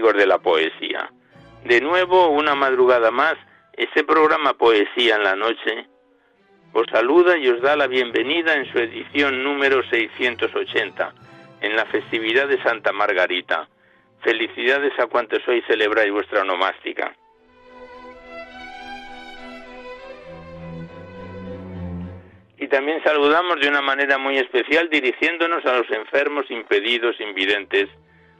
De la poesía. De nuevo, una madrugada más, este programa Poesía en la Noche os saluda y os da la bienvenida en su edición número 680, en la festividad de Santa Margarita. Felicidades a cuantos hoy celebráis vuestra onomástica. Y también saludamos de una manera muy especial dirigiéndonos a los enfermos, impedidos, invidentes,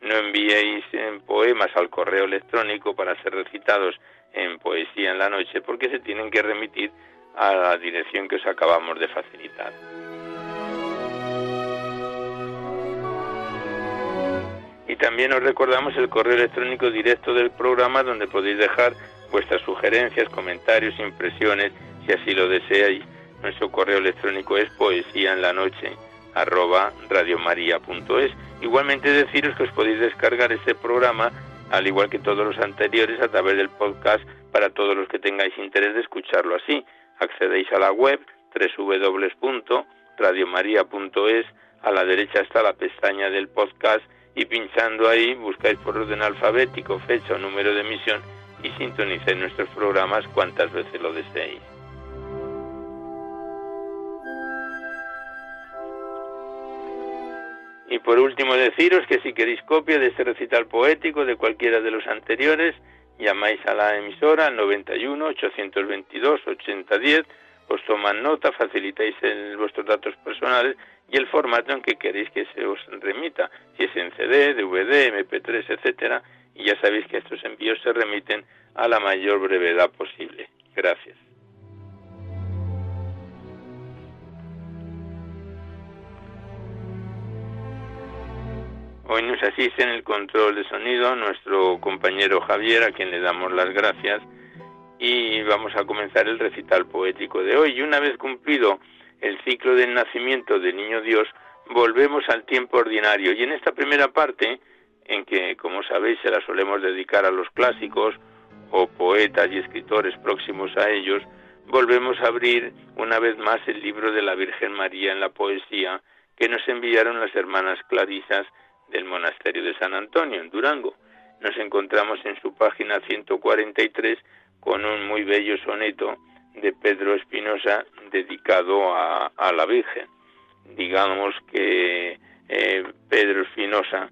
no enviéis en poemas al correo electrónico para ser recitados en poesía en la noche porque se tienen que remitir a la dirección que os acabamos de facilitar. Y también os recordamos el correo electrónico directo del programa donde podéis dejar vuestras sugerencias, comentarios, impresiones, si así lo deseáis. Nuestro correo electrónico es poesía en la noche arroba radiomaria.es. Igualmente deciros que os podéis descargar este programa, al igual que todos los anteriores, a través del podcast para todos los que tengáis interés de escucharlo así. Accedéis a la web www.radiomaria.es, a la derecha está la pestaña del podcast y pinchando ahí buscáis por orden alfabético, fecha o número de emisión y sintonizáis nuestros programas cuantas veces lo deseéis. Y por último deciros que si queréis copia de este recital poético de cualquiera de los anteriores, llamáis a la emisora al 91 822 8010, os toman nota, facilitáis vuestros datos personales y el formato en que queréis que se os remita, si es en CD, DVD, MP3, etcétera, y ya sabéis que estos envíos se remiten a la mayor brevedad posible. Gracias. Hoy nos asiste en el control de sonido nuestro compañero Javier, a quien le damos las gracias, y vamos a comenzar el recital poético de hoy. Y una vez cumplido el ciclo del nacimiento del Niño Dios, volvemos al tiempo ordinario. Y en esta primera parte, en que, como sabéis, se la solemos dedicar a los clásicos o poetas y escritores próximos a ellos, volvemos a abrir una vez más el libro de la Virgen María en la poesía que nos enviaron las hermanas Clarisas del monasterio de San Antonio, en Durango. Nos encontramos en su página 143 con un muy bello soneto de Pedro Espinosa dedicado a, la Virgen. Digamos que eh, Pedro Espinosa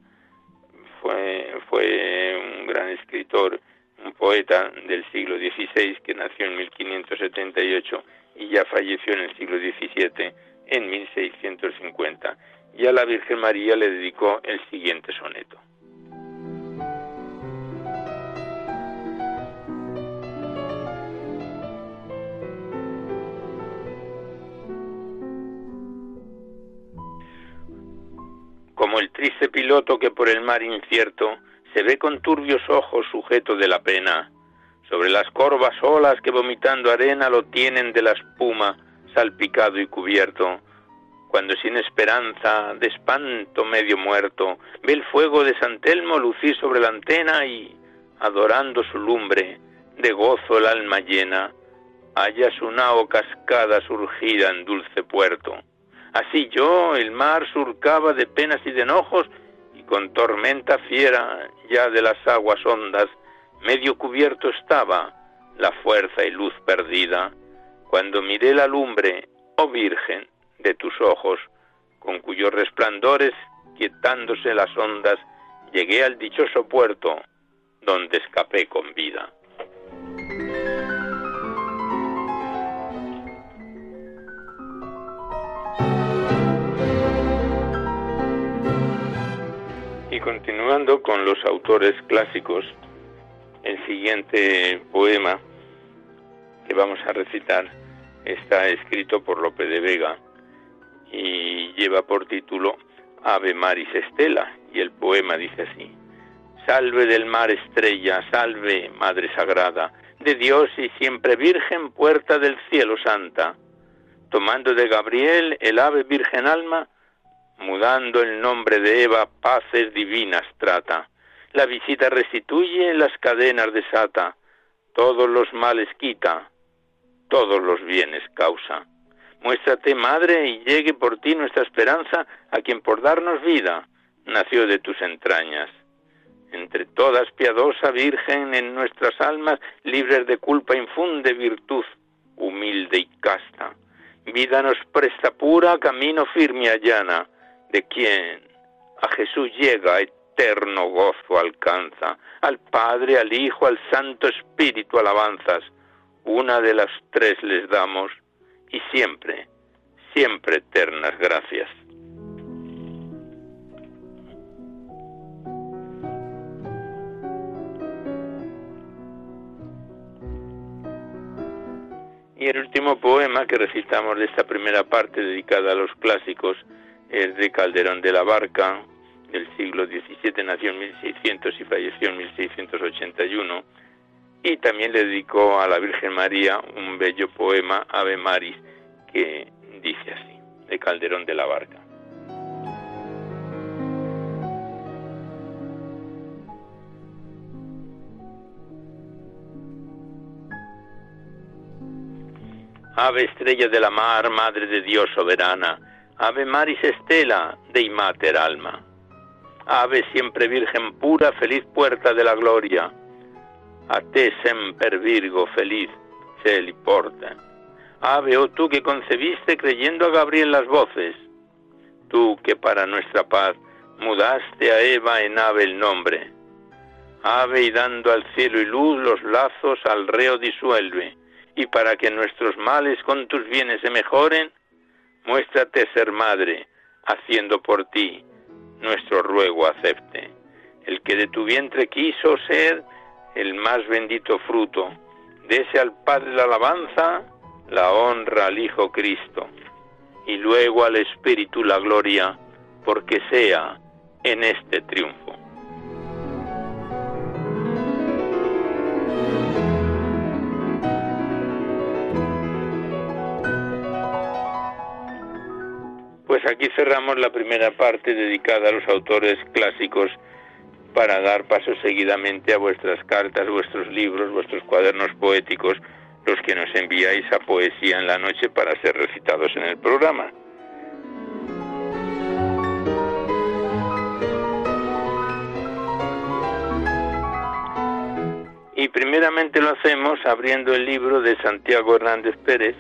fue, fue un gran escritor un poeta del siglo XVI que nació en 1578 y ya falleció en el siglo XVII en 1650. Y a la Virgen María le dedicó el siguiente soneto. como el triste piloto que por el mar incierto se ve con turbios ojos sujeto de la pena, sobre las corvas olas que vomitando arena lo tienen de la espuma salpicado y cubierto, cuando sin esperanza, de espanto medio muerto, ve el fuego de San Telmo lucir sobre la antena y, adorando su lumbre, de gozo el alma llena, halla su nao cascada surgida en dulce puerto. Así yo, el mar surcaba de penas y de enojos, y con tormenta fiera ya de las aguas hondas, medio cubierto estaba la fuerza y luz perdida, cuando miré la lumbre, oh Virgen, de tus ojos, con cuyos resplandores, quietándose las ondas, llegué al dichoso puerto, donde escapé con vida. Y continuando con los autores clásicos, el siguiente poema que vamos a recitar está escrito por Lope de Vega y lleva por título Ave Maris Estela y el poema dice así: Salve del mar estrella, salve Madre Sagrada, de Dios y siempre Virgen, puerta del cielo santa. Tomando de Gabriel el ave virgen alma, mudando el nombre de Eva, paces divinas trata. La visita restituye, las cadenas desata, todos los males quita, todos los bienes causa. Muéstrate, Madre, y llegue por ti nuestra esperanza a quien por darnos vida nació de tus entrañas. Entre todas, piadosa Virgen, en nuestras almas, libres de culpa, infunde virtud, humilde y casta. Vida nos presta pura, camino firme y allana de quien a Jesús llega, eterno gozo alcanza, al Padre, al Hijo, al Santo Espíritu alabanzas, una de las tres les damos y siempre, siempre eternas gracias. Y el último poema que recitamos de esta primera parte dedicada a los clásicos es de Calderón de la Barca, del siglo XVII, nació en 1600 y falleció en 1681, y también le dedicó a la Virgen María un bello poema, Ave Maris, que dice así, de Calderón de la Barca. Ave estrella de la mar, Madre de Dios soberana, Ave Maris Estela, Dei Mater Alma. Ave siempre Virgen pura, feliz puerta de la gloria. A te semper Virgo, feliz, celi porta. Ave, oh tú que concebiste creyendo a Gabriel las voces. Tú que para nuestra paz mudaste a Eva en ave el nombre. Ave y dando al cielo y luz los lazos al reo disuelve. Y para que nuestros males con tus bienes se mejoren, muéstrate ser madre, haciendo por ti nuestro ruego acepte. El que de tu vientre quiso ser el más bendito fruto, dese al Padre la alabanza, la honra al Hijo Cristo, y luego al Espíritu la gloria, porque sea en este triunfo. Pues aquí cerramos la primera parte dedicada a los autores clásicos para dar paso seguidamente a vuestras cartas, vuestros libros, vuestros cuadernos poéticos, los que nos enviáis a Poesía en la Noche para ser recitados en el programa. Y primeramente lo hacemos abriendo el libro de Santiago Hernández Pérez,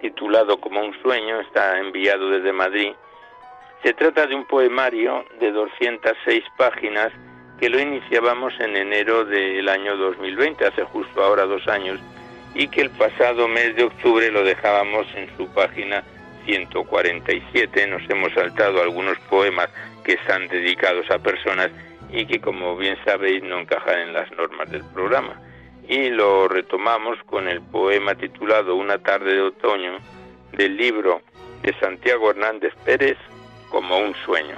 titulado Como un sueño, está enviado desde Madrid. Se trata de un poemario de 206 páginas que lo iniciábamos en enero del año 2020, hace justo ahora dos años, y que el pasado mes de octubre lo dejábamos en su página 147. Nos hemos saltado algunos poemas que están dedicados a personas y que, como bien sabéis, no encajan en las normas del programa. Y lo retomamos con el poema titulado Una tarde de otoño del libro de Santiago Hernández Pérez, como un sueño.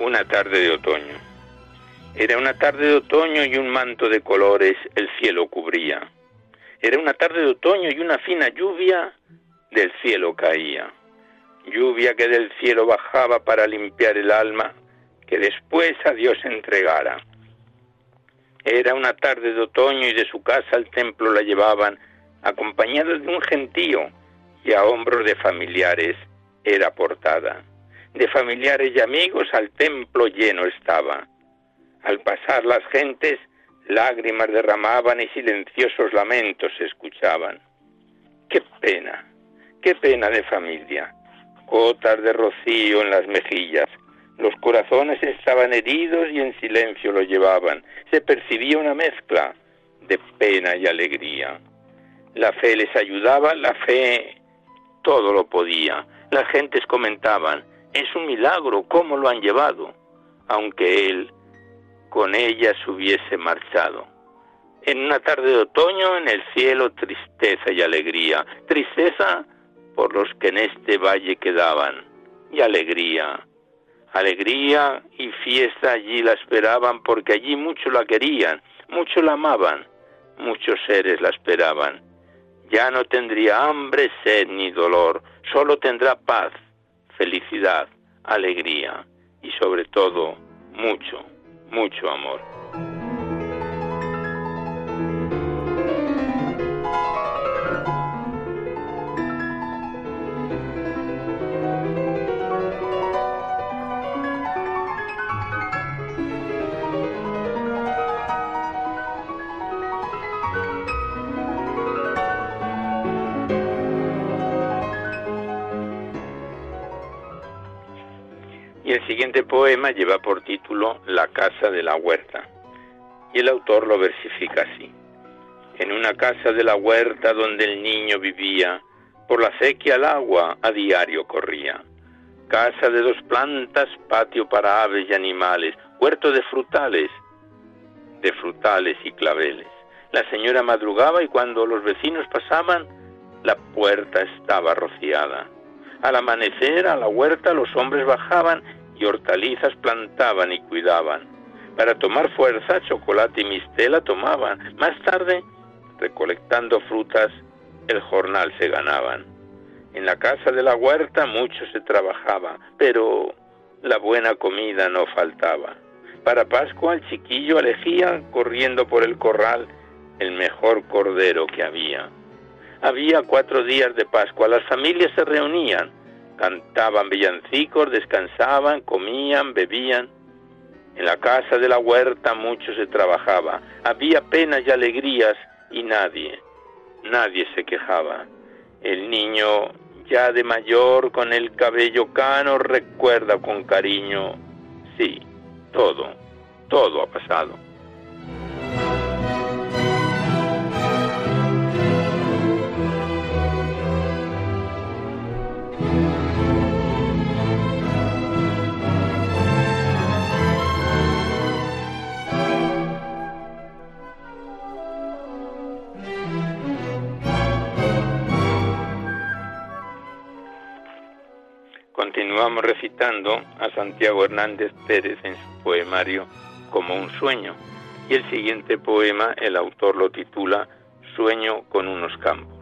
Una tarde de otoño. Era una tarde de otoño y un manto de colores el cielo cubría. Era una tarde de otoño y una fina lluvia del cielo caía. Lluvia que del cielo bajaba para limpiar el alma que después a Dios entregara. Era una tarde de otoño y de su casa al templo la llevaban acompañada de un gentío y a hombros de familiares era portada. De familiares y amigos al templo lleno estaba. Al pasar las gentes, lágrimas derramaban y silenciosos lamentos se escuchaban. Qué pena, qué pena de familia. Gotas de rocío en las mejillas. Los corazones estaban heridos y en silencio lo llevaban. Se percibía una mezcla de pena y alegría. La fe les ayudaba, la fe todo lo podía. Las gentes comentaban, es un milagro cómo lo han llevado, aunque él con ellas hubiese marchado. En una tarde de otoño en el cielo tristeza y alegría, tristeza por los que en este valle quedaban, y alegría, alegría y fiesta allí la esperaban porque allí mucho la querían, mucho la amaban, muchos seres la esperaban. Ya no tendría hambre, sed ni dolor, solo tendrá paz, felicidad, alegría y sobre todo mucho, mucho amor. El siguiente poema lleva por título La casa de la huerta. Y el autor lo versifica así. En una casa de la huerta donde el niño vivía, por la sequía al agua a diario corría. Casa de dos plantas, patio para aves y animales, huerto de frutales, de frutales y claveles. La señora madrugaba y cuando los vecinos pasaban, la puerta estaba rociada. Al amanecer a la huerta los hombres bajaban y hortalizas plantaban y cuidaban. Para tomar fuerza, chocolate y mistela tomaban. Más tarde, recolectando frutas, el jornal se ganaban. En la casa de la huerta mucho se trabajaba, pero la buena comida no faltaba. Para Pascua el chiquillo elegía, corriendo por el corral, el mejor cordero que había. Había cuatro días de Pascua, las familias se reunían, cantaban villancicos, descansaban, comían, bebían. En la casa de la huerta mucho se trabajaba, había penas y alegrías y nadie, nadie se quejaba. El niño, ya de mayor, con el cabello cano, recuerda con cariño, sí, todo, todo ha pasado. Continuamos recitando a Santiago Hernández Pérez en su poemario Como un sueño. Y el siguiente poema el autor lo titula Sueño con unos campos.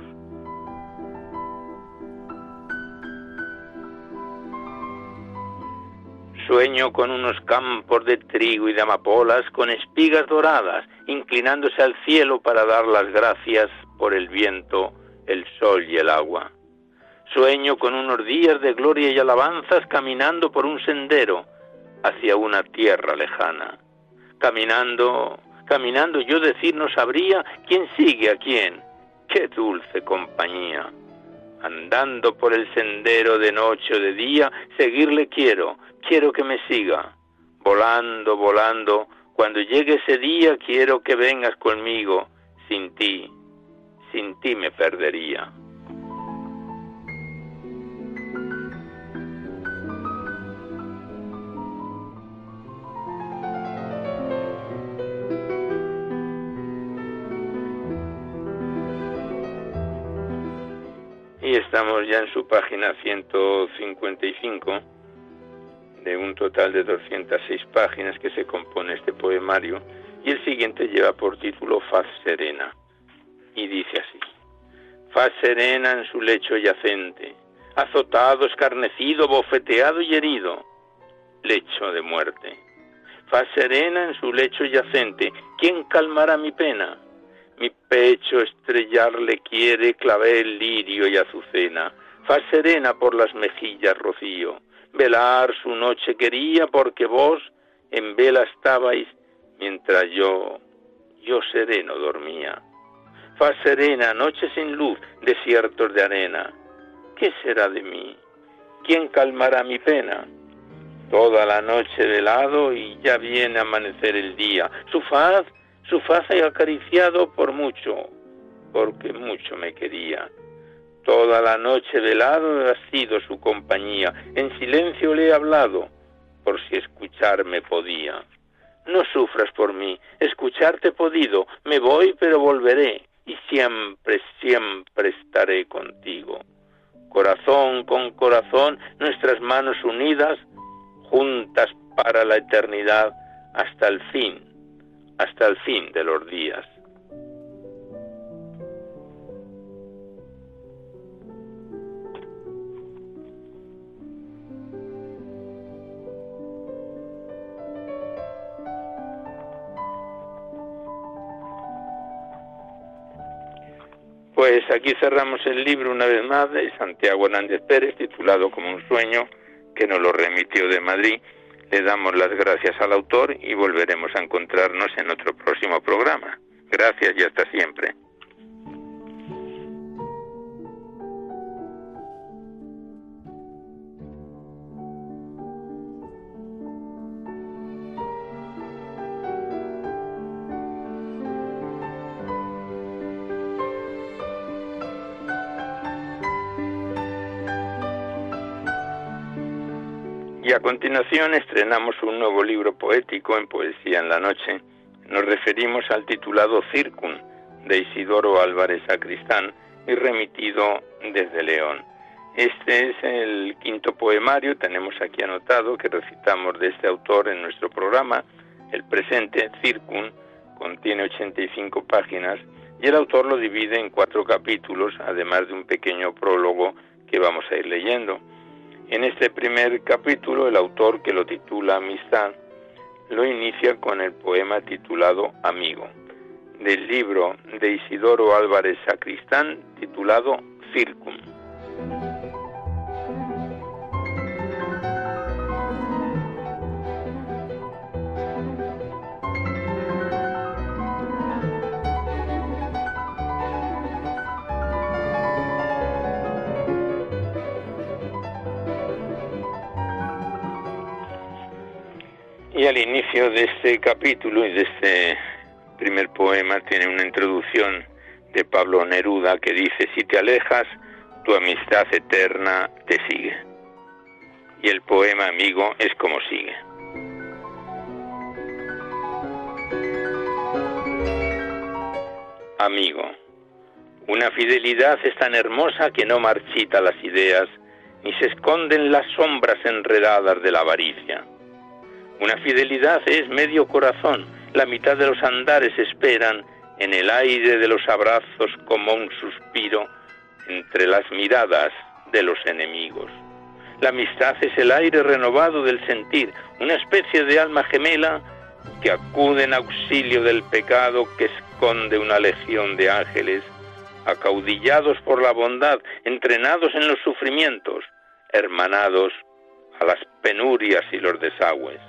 Sueño con unos campos de trigo y de amapolas con espigas doradas, inclinándose al cielo para dar las gracias por el viento, el sol y el agua Sueño con unos días de gloria y alabanzas caminando por un sendero hacia una tierra lejana. Caminando, caminando yo decir no sabría quién sigue a quién. Qué dulce compañía. Andando por el sendero de noche o de día, seguirle quiero, quiero que me siga. Volando, volando, cuando llegue ese día quiero que vengas conmigo. Sin ti, sin ti me perdería. Estamos ya en su página 155 de un total de 206 páginas que se compone este poemario y el siguiente lleva por título Faz Serena y dice así. Faz serena en su lecho yacente, azotado, escarnecido, bofeteado y herido, lecho de muerte. Faz serena en su lecho yacente, ¿quién calmará mi pena? Mi pecho estrellarle quiere clavel, lirio y azucena. Faz serena por las mejillas rocío. Velar su noche quería porque vos en vela estabais mientras yo, yo sereno dormía. Faz serena, noche sin luz, desiertos de arena. ¿Qué será de mí? ¿Quién calmará mi pena? Toda la noche velado y ya viene a amanecer el día. Su faz su faz he acariciado por mucho, porque mucho me quería. Toda la noche velado ha sido su compañía, en silencio le he hablado, por si escucharme podía. No sufras por mí, escucharte he podido, me voy pero volveré, y siempre, siempre estaré contigo. Corazón con corazón, nuestras manos unidas, juntas para la eternidad, hasta el fin hasta el fin de los días. Pues aquí cerramos el libro una vez más de Santiago Hernández Pérez, titulado como un sueño, que nos lo remitió de Madrid le damos las gracias al autor y volveremos a encontrarnos en otro próximo programa. Gracias y hasta siempre. A continuación estrenamos un nuevo libro poético en Poesía en la Noche. Nos referimos al titulado Circun de Isidoro Álvarez Sacristán y remitido desde León. Este es el quinto poemario, tenemos aquí anotado que recitamos de este autor en nuestro programa. El presente, Circun, contiene 85 páginas y el autor lo divide en cuatro capítulos, además de un pequeño prólogo que vamos a ir leyendo. En este primer capítulo, el autor que lo titula Amistad lo inicia con el poema titulado Amigo, del libro de Isidoro Álvarez Sacristán titulado Circum. Y al inicio de este capítulo y de este primer poema tiene una introducción de Pablo Neruda que dice, si te alejas, tu amistad eterna te sigue. Y el poema amigo es como sigue. Amigo, una fidelidad es tan hermosa que no marchita las ideas, ni se esconden las sombras enredadas de la avaricia una fidelidad es medio corazón, la mitad de los andares esperan en el aire de los abrazos como un suspiro entre las miradas de los enemigos. La amistad es el aire renovado del sentir, una especie de alma gemela que acude en auxilio del pecado que esconde una legión de ángeles acaudillados por la bondad, entrenados en los sufrimientos, hermanados a las penurias y los desagües.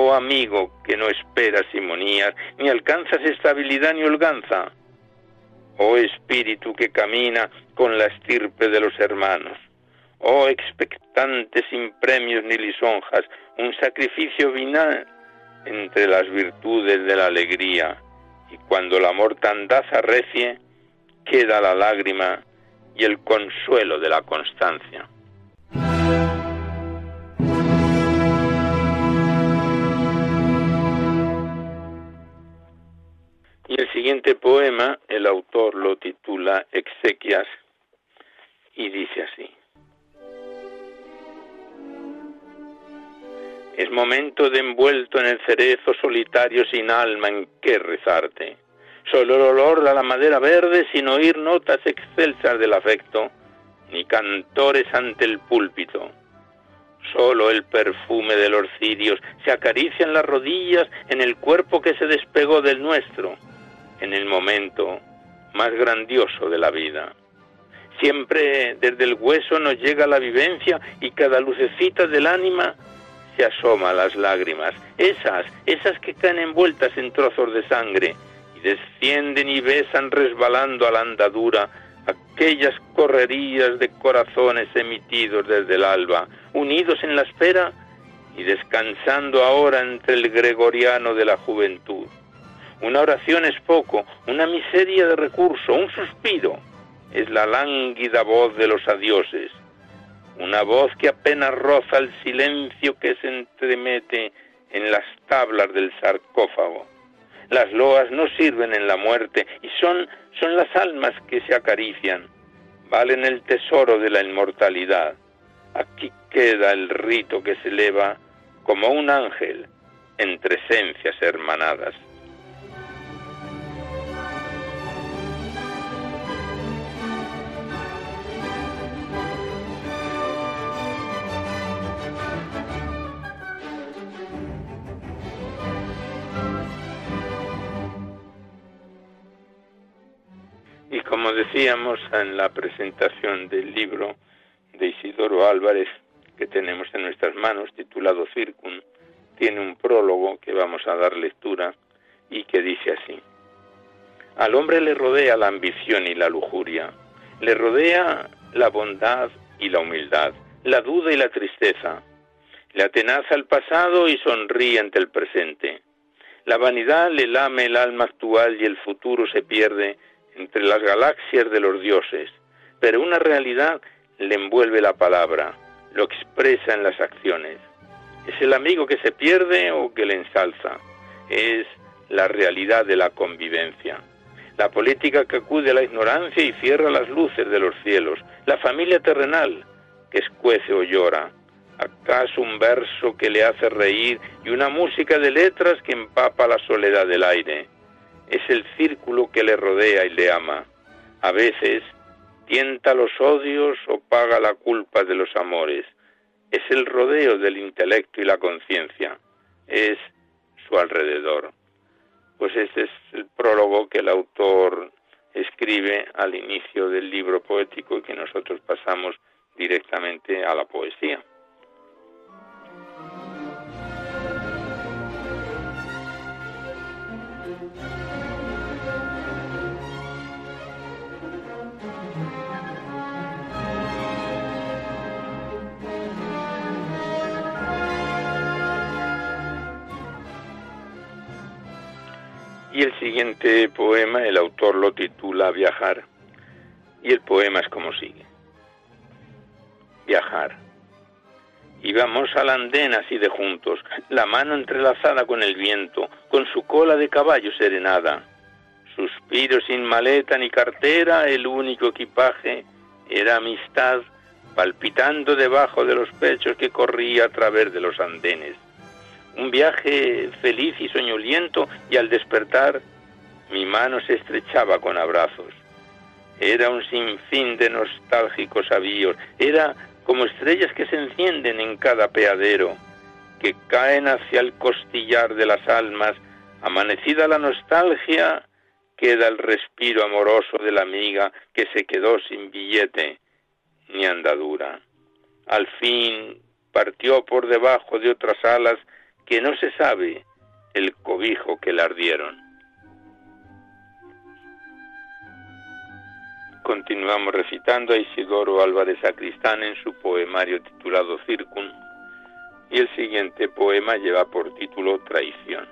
Oh amigo que no esperas simonías, ni alcanzas estabilidad ni holganza. Oh espíritu que camina con la estirpe de los hermanos. Oh expectante sin premios ni lisonjas, un sacrificio vinal entre las virtudes de la alegría. Y cuando la mortandad arrecie, queda la lágrima y el consuelo de la constancia. Y el siguiente poema, el autor lo titula Exequias y dice así. Es momento de envuelto en el cerezo solitario sin alma en que rezarte. Solo el olor de la madera verde sin oír notas excelsas del afecto, ni cantores ante el púlpito. Solo el perfume de los cirios se acaricia en las rodillas en el cuerpo que se despegó del nuestro en el momento más grandioso de la vida. Siempre desde el hueso nos llega la vivencia y cada lucecita del ánima se asoma a las lágrimas, esas, esas que caen envueltas en trozos de sangre y descienden y besan resbalando a la andadura aquellas correrías de corazones emitidos desde el alba, unidos en la espera y descansando ahora entre el gregoriano de la juventud. Una oración es poco, una miseria de recurso, un suspiro. Es la lánguida voz de los adioses. Una voz que apenas roza el silencio que se entremete en las tablas del sarcófago. Las loas no sirven en la muerte y son, son las almas que se acarician. Valen el tesoro de la inmortalidad. Aquí queda el rito que se eleva como un ángel entre esencias hermanadas. Y como decíamos en la presentación del libro de Isidoro Álvarez que tenemos en nuestras manos, titulado Circum, tiene un prólogo que vamos a dar lectura y que dice así. Al hombre le rodea la ambición y la lujuria, le rodea la bondad y la humildad, la duda y la tristeza, le atenaza el pasado y sonríe ante el presente. La vanidad le lame el alma actual y el futuro se pierde entre las galaxias de los dioses, pero una realidad le envuelve la palabra, lo expresa en las acciones. Es el amigo que se pierde o que le ensalza. Es la realidad de la convivencia. La política que acude a la ignorancia y cierra las luces de los cielos. La familia terrenal que escuece o llora. ¿Acaso un verso que le hace reír y una música de letras que empapa la soledad del aire? Es el círculo que le rodea y le ama. A veces tienta los odios o paga la culpa de los amores. Es el rodeo del intelecto y la conciencia. Es su alrededor. Pues este es el prólogo que el autor escribe al inicio del libro poético y que nosotros pasamos directamente a la poesía. Y el siguiente poema, el autor lo titula Viajar, y el poema es como sigue. Viajar. Íbamos al andén así de juntos, la mano entrelazada con el viento, con su cola de caballo serenada. Suspiro sin maleta ni cartera, el único equipaje era amistad, palpitando debajo de los pechos que corría a través de los andenes un viaje feliz y soñoliento y al despertar mi mano se estrechaba con abrazos. Era un sinfín de nostálgicos avíos, era como estrellas que se encienden en cada peadero, que caen hacia el costillar de las almas, amanecida la nostalgia, queda el respiro amoroso de la amiga que se quedó sin billete ni andadura. Al fin partió por debajo de otras alas que no se sabe el cobijo que le ardieron. Continuamos recitando a Isidoro Álvarez Sacristán en su poemario titulado Circum y el siguiente poema lleva por título Traición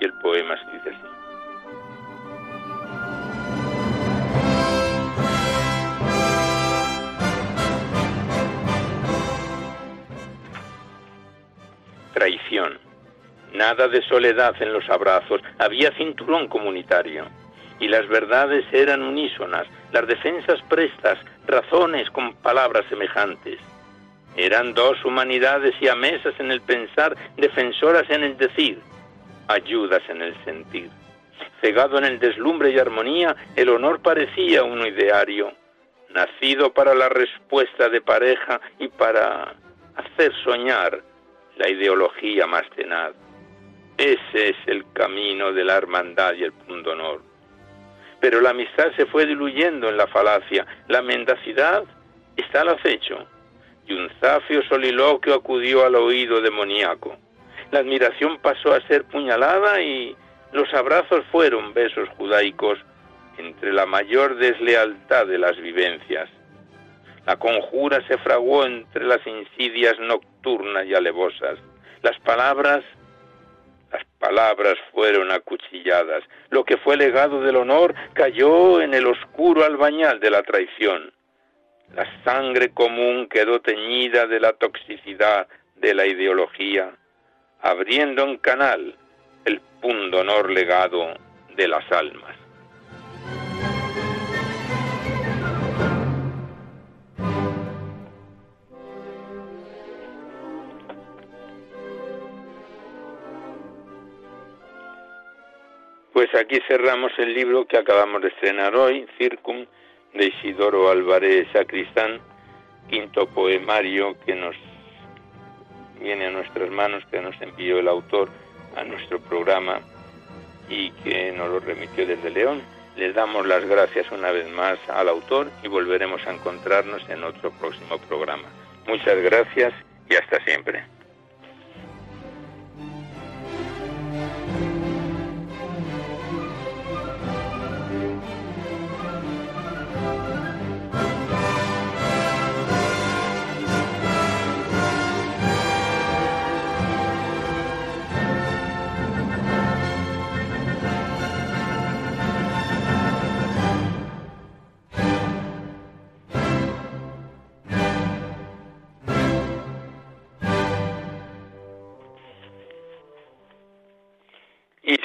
y el poema se dice así. Traición. Nada de soledad en los abrazos, había cinturón comunitario. Y las verdades eran unísonas, las defensas prestas, razones con palabras semejantes. Eran dos humanidades y amesas en el pensar, defensoras en el decir, ayudas en el sentir. Cegado en el deslumbre y armonía, el honor parecía un ideario, nacido para la respuesta de pareja y para hacer soñar la ideología más tenaz. Ese es el camino de la hermandad y el punto honor. Pero la amistad se fue diluyendo en la falacia, la mendacidad está al acecho, y un zafio soliloquio acudió al oído demoníaco. La admiración pasó a ser puñalada y los abrazos fueron besos judaicos entre la mayor deslealtad de las vivencias. La conjura se fraguó entre las insidias nocturnas y alevosas. Las palabras, palabras fueron acuchilladas. Lo que fue legado del honor cayó en el oscuro albañal de la traición. La sangre común quedó teñida de la toxicidad de la ideología, abriendo en canal el pundonor legado de las almas. Pues aquí cerramos el libro que acabamos de estrenar hoy, Circum, de Isidoro Álvarez Sacristán, quinto poemario que nos viene a nuestras manos, que nos envió el autor a nuestro programa y que nos lo remitió desde León. Les damos las gracias una vez más al autor y volveremos a encontrarnos en otro próximo programa. Muchas gracias y hasta siempre.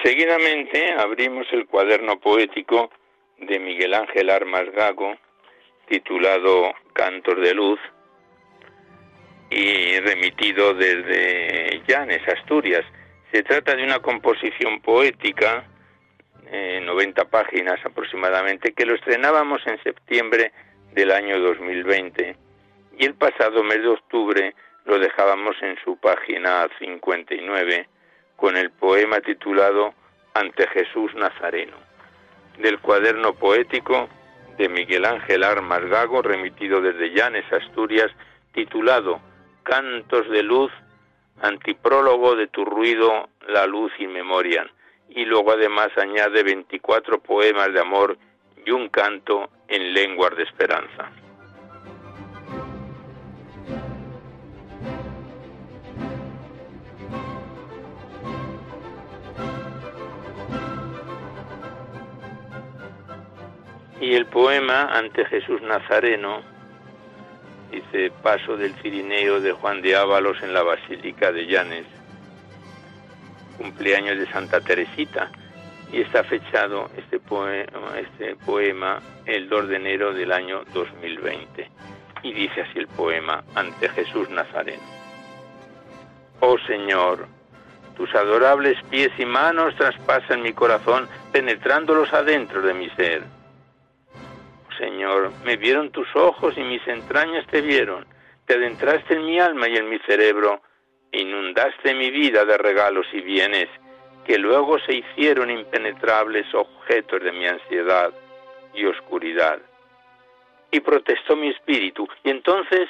Seguidamente abrimos el cuaderno poético de Miguel Ángel Armas Gago, titulado Cantos de Luz, y remitido desde Llanes, Asturias. Se trata de una composición poética, 90 eh, páginas aproximadamente, que lo estrenábamos en septiembre del año 2020 y el pasado mes de octubre lo dejábamos en su página 59 con el poema titulado Ante Jesús Nazareno, del cuaderno poético de Miguel Ángel Armas Gago, remitido desde Llanes, Asturias, titulado Cantos de Luz, antiprólogo de tu ruido, la luz y memoria. Y luego además añade 24 poemas de amor y un canto en lenguas de esperanza. Y el poema ante Jesús Nazareno dice Paso del Cirineo de Juan de Ábalos en la Basílica de Llanes, cumpleaños de Santa Teresita, y está fechado este poema, este el 2 de enero del año 2020. Y dice así el poema ante Jesús Nazareno. Oh Señor, tus adorables pies y manos traspasan mi corazón, penetrándolos adentro de mi ser Señor, me vieron tus ojos y mis entrañas te vieron. Te adentraste en mi alma y en mi cerebro, inundaste mi vida de regalos y bienes, que luego se hicieron impenetrables objetos de mi ansiedad y oscuridad. Y protestó mi espíritu, y entonces,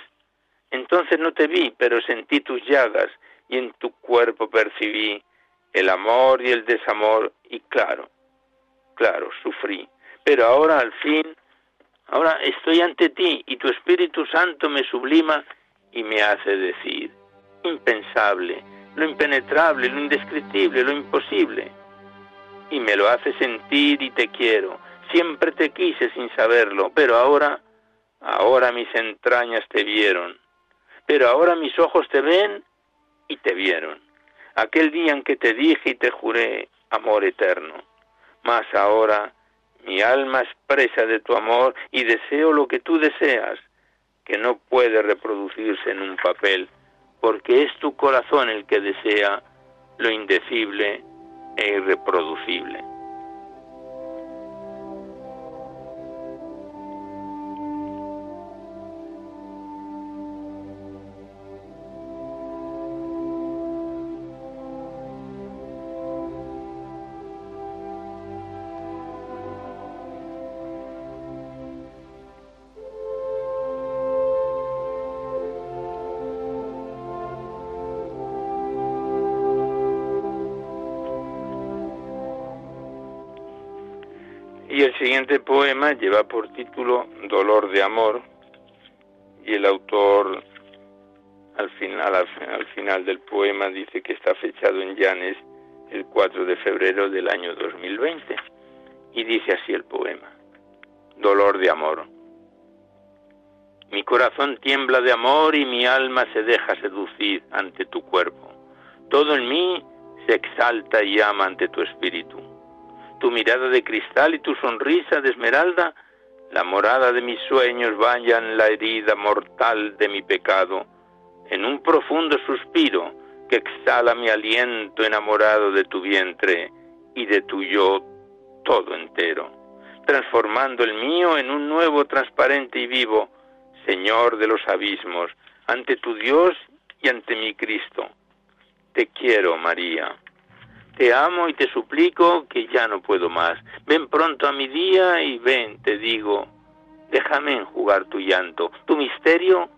entonces no te vi, pero sentí tus llagas, y en tu cuerpo percibí el amor y el desamor, y claro, claro, sufrí. Pero ahora al fin, ahora estoy ante ti, y tu Espíritu Santo me sublima y me hace decir, impensable, lo impenetrable, lo indescriptible, lo imposible. Y me lo hace sentir y te quiero. Siempre te quise sin saberlo, pero ahora, ahora mis entrañas te vieron. Pero ahora mis ojos te ven y te vieron. Aquel día en que te dije y te juré amor eterno. Mas ahora mi alma es presa de tu amor y deseo lo que tú deseas, que no puede reproducirse en un papel porque es tu corazón el que desea lo indecible e irreproducible. El siguiente poema lleva por título Dolor de Amor y el autor al final, al, final del poema dice que está fechado en Llanes el 4 de febrero del año 2020 y dice así el poema Dolor de Amor. Mi corazón tiembla de amor y mi alma se deja seducir ante tu cuerpo. Todo en mí se exalta y ama ante tu espíritu tu mirada de cristal y tu sonrisa de esmeralda, la morada de mis sueños vayan la herida mortal de mi pecado, en un profundo suspiro que exhala mi aliento enamorado de tu vientre y de tu yo todo entero, transformando el mío en un nuevo transparente y vivo, Señor de los abismos, ante tu Dios y ante mi Cristo. Te quiero, María. Te amo y te suplico que ya no puedo más. Ven pronto a mi día y ven, te digo, déjame enjugar tu llanto, tu misterio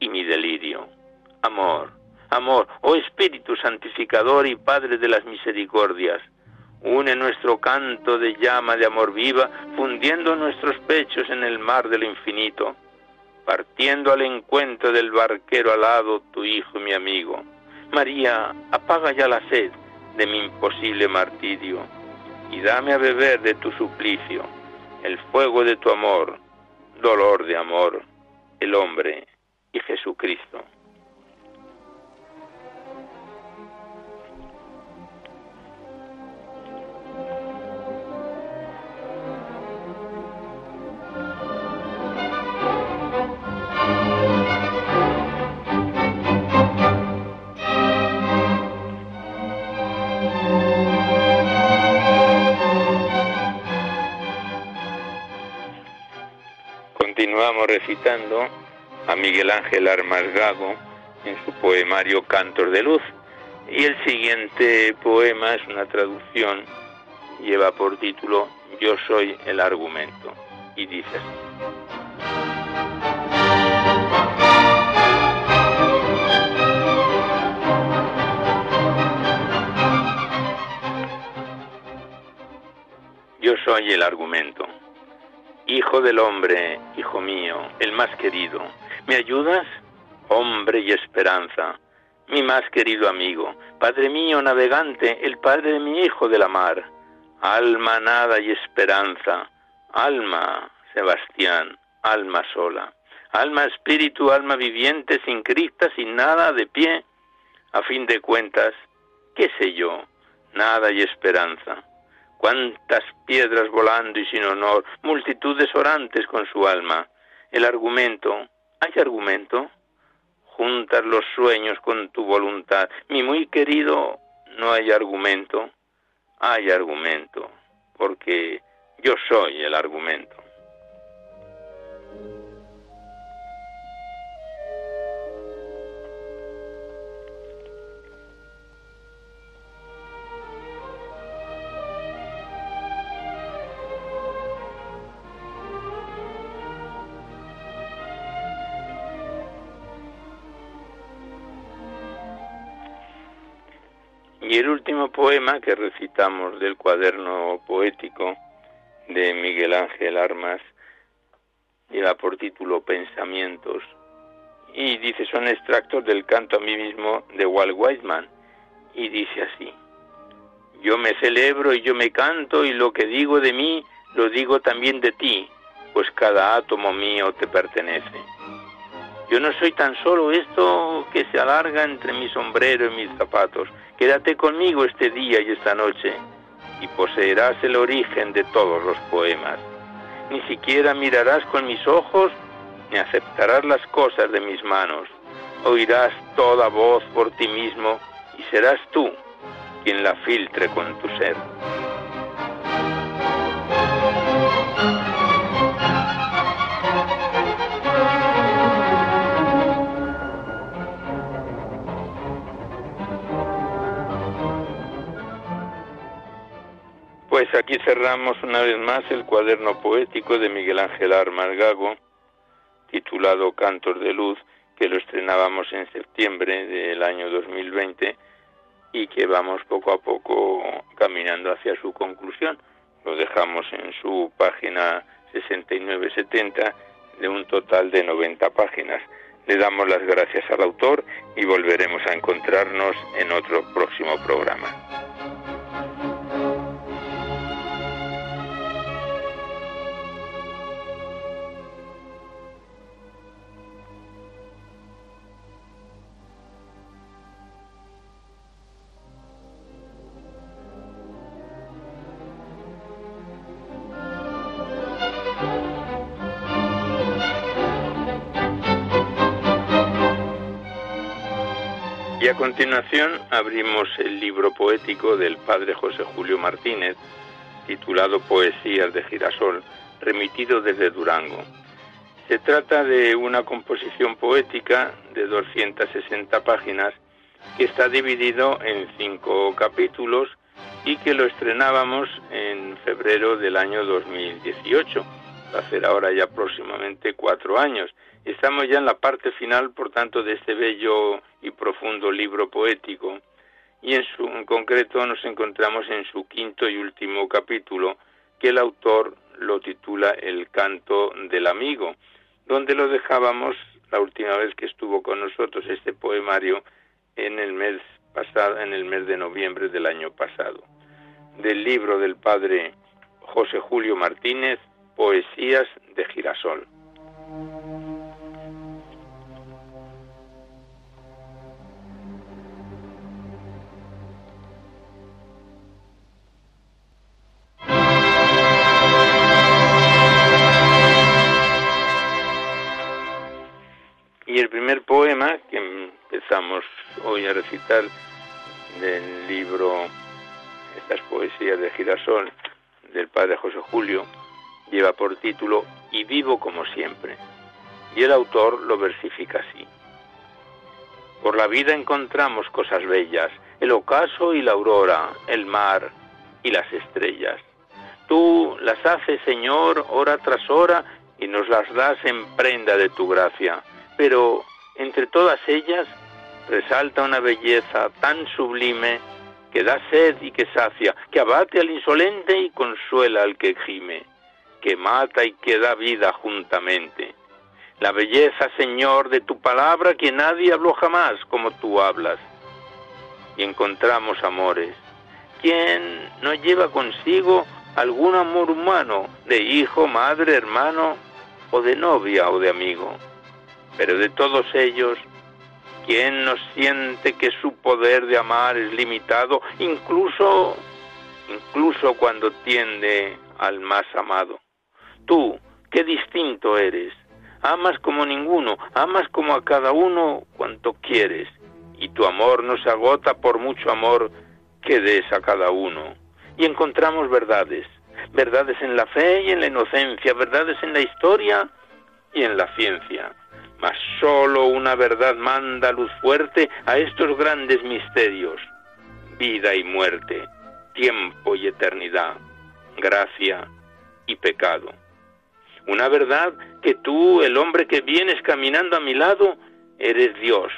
y mi delirio. Amor, amor, oh Espíritu Santificador y Padre de las misericordias, une nuestro canto de llama de amor viva, fundiendo nuestros pechos en el mar del infinito, partiendo al encuentro del barquero alado, tu hijo y mi amigo. María, apaga ya la sed, de mi imposible martirio, y dame a beber de tu suplicio, el fuego de tu amor, dolor de amor, el hombre y Jesucristo. Recitando a Miguel Ángel Armasgago en su poemario Cantos de Luz. Y el siguiente poema es una traducción, lleva por título Yo soy el argumento. Y dice Yo soy el argumento. Hijo del hombre, hijo mío, el más querido, ¿me ayudas? Hombre y esperanza, mi más querido amigo, Padre mío navegante, el Padre de mi Hijo de la mar, alma nada y esperanza, alma, Sebastián, alma sola, alma espíritu, alma viviente, sin crista, sin nada, de pie, a fin de cuentas, qué sé yo, nada y esperanza cuántas piedras volando y sin honor, multitudes orantes con su alma. El argumento, ¿hay argumento? Juntas los sueños con tu voluntad. Mi muy querido, no hay argumento. Hay argumento, porque yo soy el argumento. Y el último poema que recitamos del cuaderno poético de Miguel Ángel Armas lleva por título Pensamientos y dice son extractos del canto a mí mismo de Walt Whiteman y dice así yo me celebro y yo me canto y lo que digo de mí lo digo también de ti pues cada átomo mío te pertenece yo no soy tan solo esto que se alarga entre mi sombrero y mis zapatos. Quédate conmigo este día y esta noche y poseerás el origen de todos los poemas. Ni siquiera mirarás con mis ojos ni aceptarás las cosas de mis manos. Oirás toda voz por ti mismo y serás tú quien la filtre con tu ser. Pues aquí cerramos una vez más el cuaderno poético de Miguel Ángel Armas Gago, titulado Cantos de Luz, que lo estrenábamos en septiembre del año 2020 y que vamos poco a poco caminando hacia su conclusión. Lo dejamos en su página 6970 de un total de 90 páginas. Le damos las gracias al autor y volveremos a encontrarnos en otro próximo programa. Continuación abrimos el libro poético del padre José Julio Martínez, titulado Poesías de Girasol, remitido desde Durango. Se trata de una composición poética de 260 páginas que está dividido en cinco capítulos y que lo estrenábamos en febrero del año 2018. Va a ser ahora ya próximamente cuatro años. Estamos ya en la parte final, por tanto, de este bello y profundo libro poético, y en, su, en concreto nos encontramos en su quinto y último capítulo, que el autor lo titula El canto del amigo, donde lo dejábamos la última vez que estuvo con nosotros este poemario en el mes pasado, en el mes de noviembre del año pasado. Del libro del padre José Julio Martínez, Poesías de Girasol. Y el primer poema que empezamos hoy a recitar del libro Estas poesías de Girasol del padre José Julio lleva por título Y vivo como siempre. Y el autor lo versifica así. Por la vida encontramos cosas bellas, el ocaso y la aurora, el mar y las estrellas. Tú las haces, Señor, hora tras hora, y nos las das en prenda de tu gracia. Pero entre todas ellas resalta una belleza tan sublime que da sed y que sacia, que abate al insolente y consuela al que gime que mata y que da vida juntamente. La belleza, Señor, de tu palabra que nadie habló jamás como tú hablas. Y encontramos amores. ¿Quién no lleva consigo algún amor humano, de hijo, madre, hermano, o de novia o de amigo? Pero de todos ellos, ¿quién no siente que su poder de amar es limitado, incluso, incluso cuando tiende al más amado? Tú, qué distinto eres. Amas como ninguno, amas como a cada uno cuanto quieres, y tu amor no se agota por mucho amor que des a cada uno. Y encontramos verdades, verdades en la fe y en la inocencia, verdades en la historia y en la ciencia. Mas solo una verdad manda luz fuerte a estos grandes misterios, vida y muerte, tiempo y eternidad, gracia y pecado. Una verdad que tú, el hombre que vienes caminando a mi lado, eres Dios,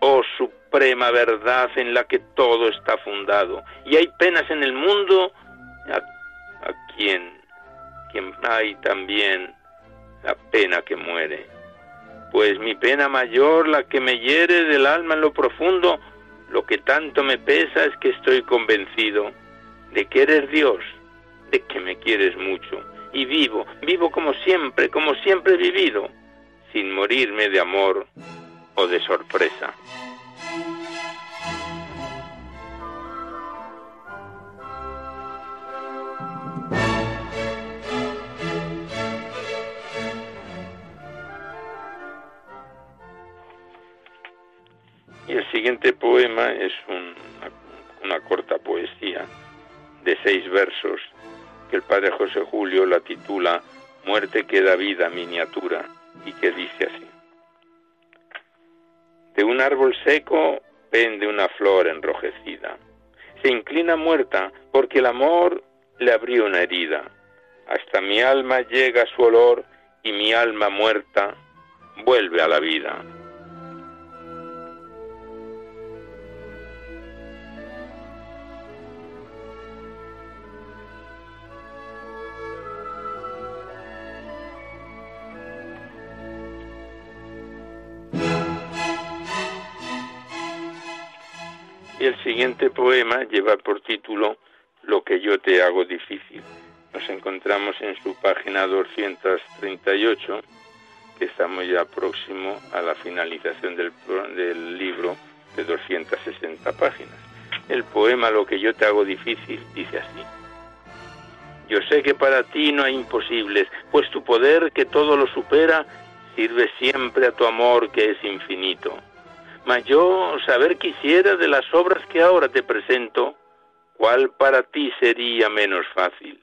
oh suprema verdad en la que todo está fundado. Y hay penas en el mundo a, quien, quien hay también la pena que muere. Pues mi pena mayor, la que me hiere del alma en lo profundo, lo que tanto me pesa es que estoy convencido de que eres Dios, de que me quieres mucho. Y vivo, vivo como siempre, como siempre he vivido, sin morirme de amor o de sorpresa. El siguiente poema es una, corta poesía de seis versos que el padre José Julio la titula Muerte que da vida miniatura y que dice así. De un árbol seco pende una flor enrojecida. Se inclina muerta porque el amor le abrió una herida. Hasta mi alma llega su olor y mi alma muerta vuelve a la vida. El siguiente poema lleva por título Lo que yo te hago difícil. Nos encontramos en su página 238, que estamos ya próximo a la finalización del, del libro de 260 páginas. El poema Lo que yo te hago difícil dice así. Yo sé que para ti no hay imposibles, pues tu poder que todo lo supera sirve siempre a tu amor que es infinito mas yo saber quisiera de las obras que ahora te presento, cuál para ti sería menos fácil,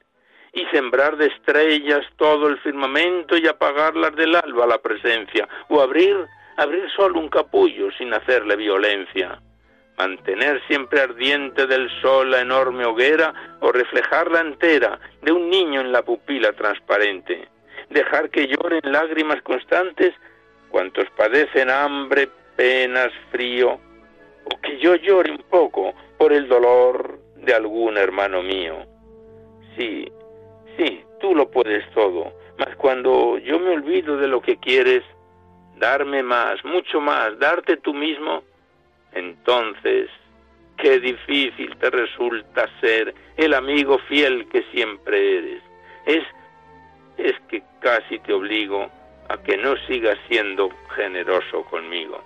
y sembrar de estrellas todo el firmamento y apagarlas del alba la presencia, o abrir, abrir solo un capullo sin hacerle violencia, mantener siempre ardiente del sol la enorme hoguera, o reflejarla entera de un niño en la pupila transparente, dejar que lloren lágrimas constantes cuantos padecen hambre, penas, frío, o que yo llore un poco por el dolor de algún hermano mío. Sí, sí, tú lo puedes todo, mas cuando yo me olvido de lo que quieres, darme más, mucho más, darte tú mismo, entonces qué difícil te resulta ser el amigo fiel que siempre eres. Es, es que casi te obligo a que no sigas siendo generoso conmigo.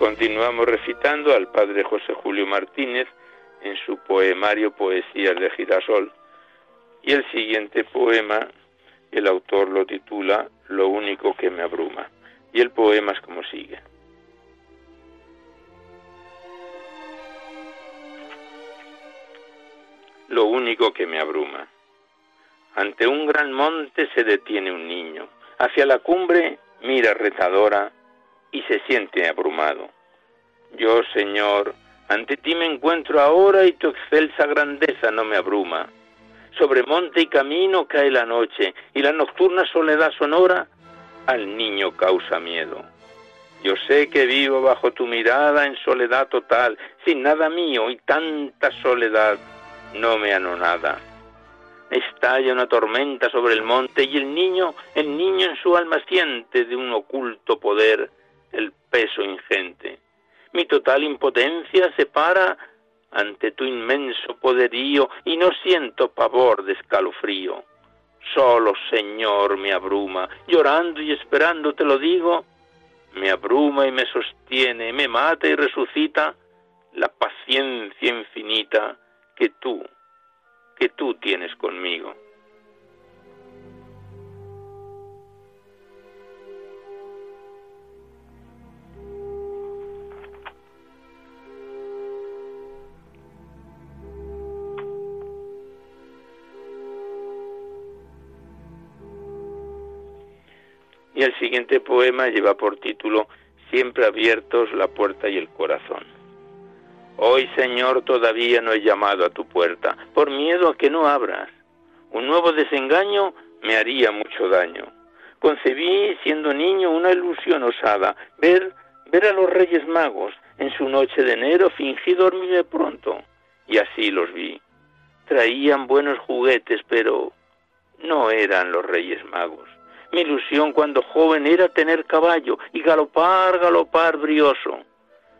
Continuamos recitando al padre José Julio Martínez en su poemario Poesías de Girasol. Y el siguiente poema, el autor lo titula Lo único que me abruma. Y el poema es como sigue. Lo único que me abruma. Ante un gran monte se detiene un niño. Hacia la cumbre mira retadora y se siente abrumado. Yo, Señor, ante ti me encuentro ahora y tu excelsa grandeza no me abruma. Sobre monte y camino cae la noche y la nocturna soledad sonora al niño causa miedo. Yo sé que vivo bajo tu mirada en soledad total, sin nada mío y tanta soledad no me anonada. Estalla una tormenta sobre el monte y el niño, el niño en su alma siente de un oculto poder el peso ingente. Mi total impotencia se para ante tu inmenso poderío y no siento pavor de escalofrío. Solo, Señor, me abruma, llorando y esperando te lo digo, me abruma y me sostiene, me mata y resucita la paciencia infinita que tú, que tú tienes conmigo. Y el siguiente poema lleva por título Siempre abiertos la puerta y el corazón. Hoy, Señor, todavía no he llamado a tu puerta, por miedo a que no abras. Un nuevo desengaño me haría mucho daño. Concebí, siendo niño, una ilusión osada, ver, ver a los Reyes Magos en su noche de enero, fingí dormirme pronto, y así los vi. Traían buenos juguetes, pero no eran los Reyes Magos. Mi ilusión cuando joven era tener caballo y galopar, galopar brioso.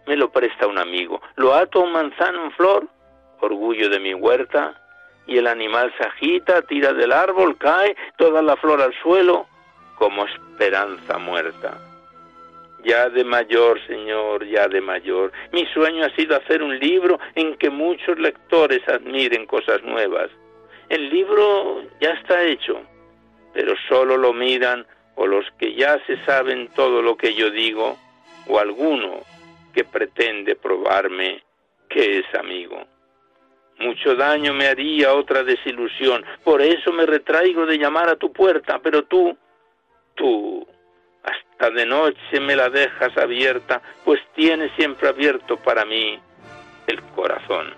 Me lo presta un amigo, lo ato a un manzano en flor, orgullo de mi huerta, y el animal se agita, tira del árbol, cae toda la flor al suelo, como esperanza muerta. Ya de mayor, Señor, ya de mayor, mi sueño ha sido hacer un libro en que muchos lectores admiren cosas nuevas. El libro ya está hecho, pero solo lo miran o los que ya se saben todo lo que yo digo, o alguno que pretende probarme que es amigo. Mucho daño me haría otra desilusión, por eso me retraigo de llamar a tu puerta, pero tú, tú, hasta de noche me la dejas abierta, pues tienes siempre abierto para mí el corazón.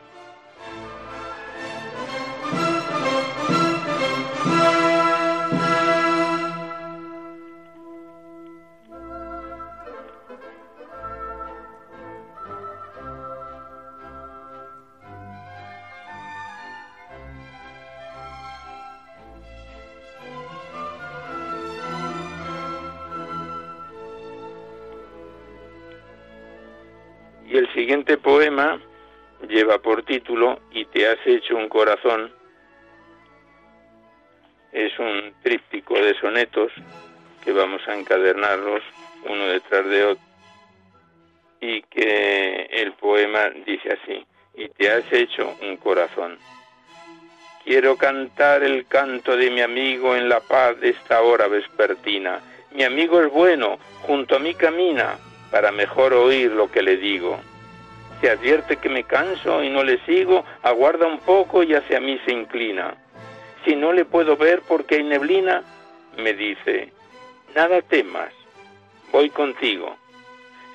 Siguiente poema lleva por título Y te has hecho un corazón. Es un tríptico de sonetos que vamos a encadernarlos uno detrás de otro. Y que el poema dice así, y te has hecho un corazón. Quiero cantar el canto de mi amigo en la paz de esta hora vespertina. Mi amigo es bueno, junto a mí camina, para mejor oír lo que le digo. Se advierte que me canso y no le sigo, aguarda un poco y hacia mí se inclina. Si no le puedo ver porque hay neblina, me dice, nada temas, voy contigo.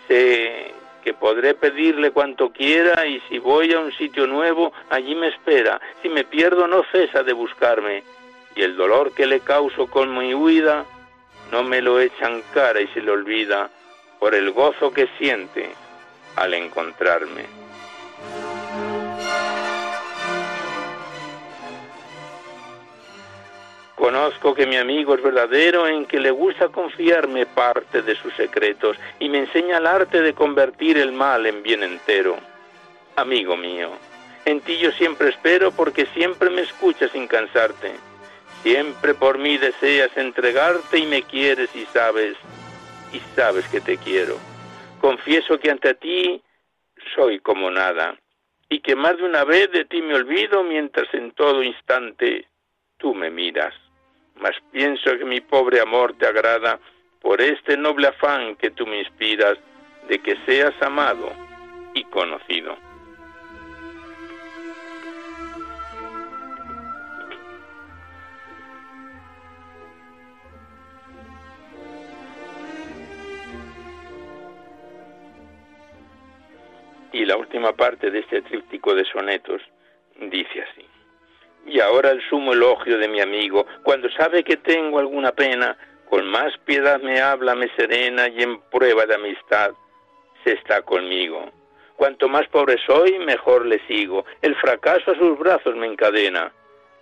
Sé que podré pedirle cuanto quiera y si voy a un sitio nuevo, allí me espera. Si me pierdo, no cesa de buscarme. Y el dolor que le causo con mi huida, no me lo echan cara y se le olvida por el gozo que siente al encontrarme. Conozco que mi amigo es verdadero en que le gusta confiarme parte de sus secretos y me enseña el arte de convertir el mal en bien entero. Amigo mío, en ti yo siempre espero porque siempre me escuchas sin cansarte. Siempre por mí deseas entregarte y me quieres y sabes, y sabes que te quiero. Confieso que ante ti soy como nada y que más de una vez de ti me olvido mientras en todo instante tú me miras. Mas pienso que mi pobre amor te agrada por este noble afán que tú me inspiras de que seas amado y conocido. Y la última parte de este tríptico de sonetos dice así. Y ahora el sumo elogio de mi amigo, cuando sabe que tengo alguna pena, con más piedad me habla, me serena y en prueba de amistad se está conmigo. Cuanto más pobre soy, mejor le sigo. El fracaso a sus brazos me encadena.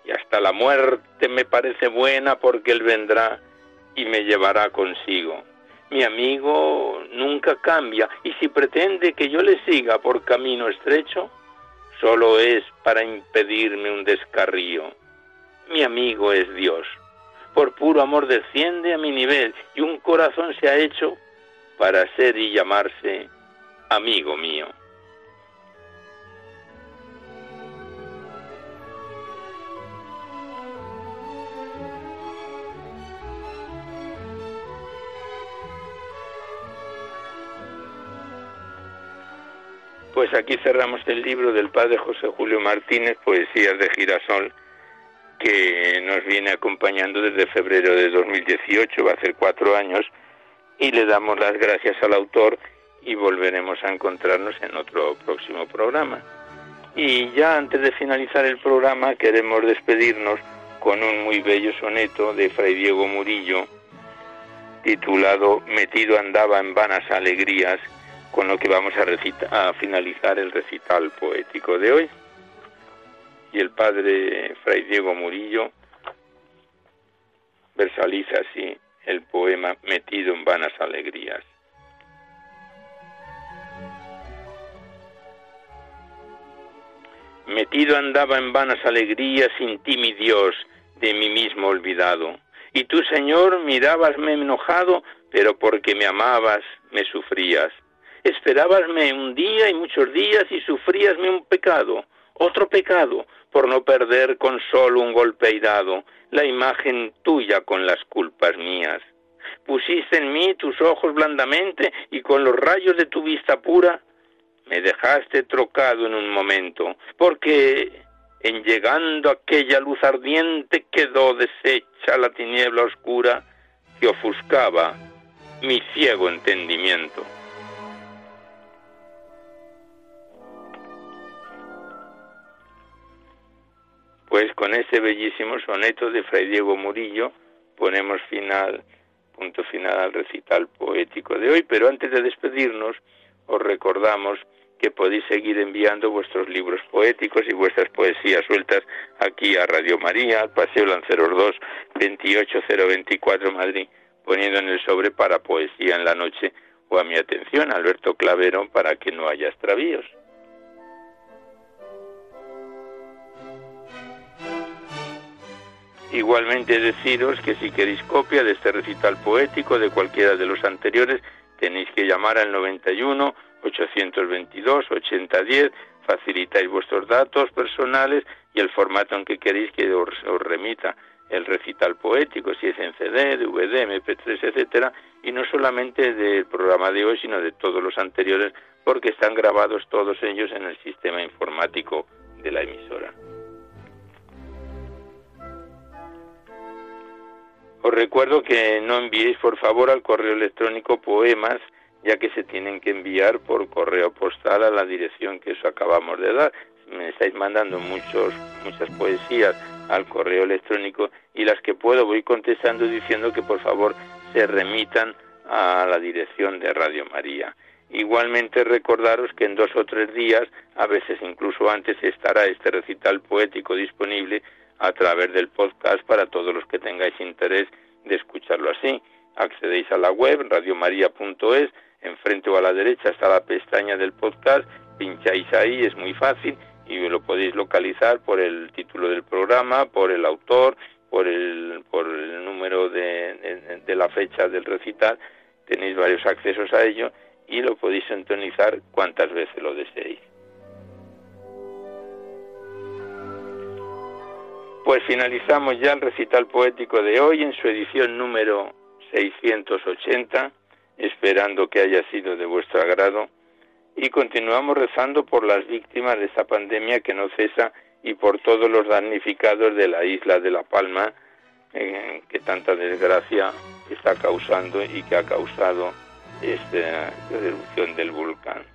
Y hasta la muerte me parece buena porque él vendrá y me llevará consigo. Mi amigo nunca cambia y si pretende que yo le siga por camino estrecho, solo es para impedirme un descarrío. Mi amigo es Dios. Por puro amor desciende a mi nivel y un corazón se ha hecho para ser y llamarse amigo mío. Pues aquí cerramos el libro del padre José Julio Martínez, Poesías de Girasol, que nos viene acompañando desde febrero de 2018, va a ser cuatro años, y le damos las gracias al autor y volveremos a encontrarnos en otro próximo programa. Y ya antes de finalizar el programa queremos despedirnos con un muy bello soneto de Fray Diego Murillo titulado Metido andaba en vanas alegrías, con lo que vamos a, finalizar el recital poético de hoy. Y el padre Fray Diego Murillo versaliza así el poema Metido en vanas alegrías. Metido andaba en vanas alegrías sin ti, mi Dios, de mí mismo olvidado. Y tú, Señor, mirabasme enojado, pero porque me amabas, me sufrías. Esperabasme un día y muchos días y sufríasme un pecado, otro pecado, por no perder con solo un golpe dado la imagen tuya con las culpas mías. Pusiste en mí tus ojos blandamente y con los rayos de tu vista pura me dejaste trocado en un momento, porque en llegando aquella luz ardiente quedó deshecha la tiniebla oscura que ofuscaba mi ciego entendimiento. Pues con ese bellísimo soneto de Fray Diego Murillo ponemos final, punto final al recital poético de hoy, pero antes de despedirnos os recordamos que podéis seguir enviando vuestros libros poéticos y vuestras poesías sueltas aquí a Radio María, al Paseo Lanceros 2, 28024 Madrid, poniendo en el sobre para poesía en la noche o a mi atención, Alberto Clavero, para que no haya extravíos. Igualmente deciros que si queréis copia de este recital poético de cualquiera de los anteriores, tenéis que llamar al 91 822 8010, facilitáis vuestros datos personales y el formato en que queréis que os, remita el recital poético, si es en CD, DVD, MP3, etcétera, y no solamente del programa de hoy, sino de todos los anteriores, porque están grabados todos ellos en el sistema informático de la emisora. Os recuerdo que no enviéis, por favor, al correo electrónico poemas ya que se tienen que enviar por correo postal a la dirección que os acabamos de dar. Me estáis mandando muchos, muchas poesías al correo electrónico y las que puedo voy contestando diciendo que por favor se remitan a la dirección de Radio María. Igualmente recordaros que en dos o tres días, a veces incluso antes, estará este recital poético disponible a través del podcast para todos los que tengáis interés de escucharlo así. Accedéis a la web radiomaria.es enfrente o a la derecha está la pestaña del podcast, pincháis ahí, es muy fácil y lo podéis localizar por el título del programa, por el autor, por el, por el número de, de, la fecha del recital, tenéis varios accesos a ello y lo podéis sintonizar cuantas veces lo deseéis. Pues finalizamos ya el recital poético de hoy en su edición número 680 esperando que haya sido de vuestro agrado y continuamos rezando por las víctimas de esta pandemia que no cesa y por todos los damnificados de la isla de La Palma eh, que tanta desgracia está causando y que ha causado esta erupción del volcán.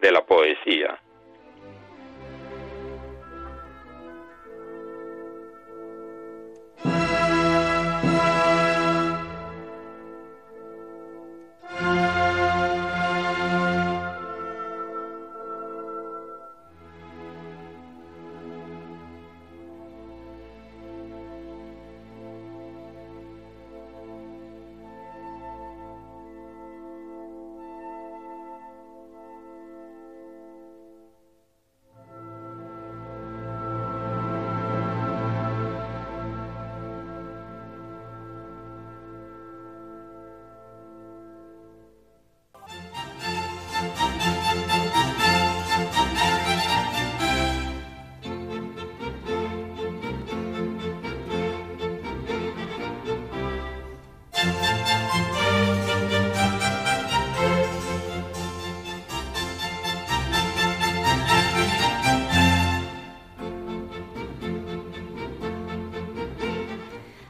de la poesía.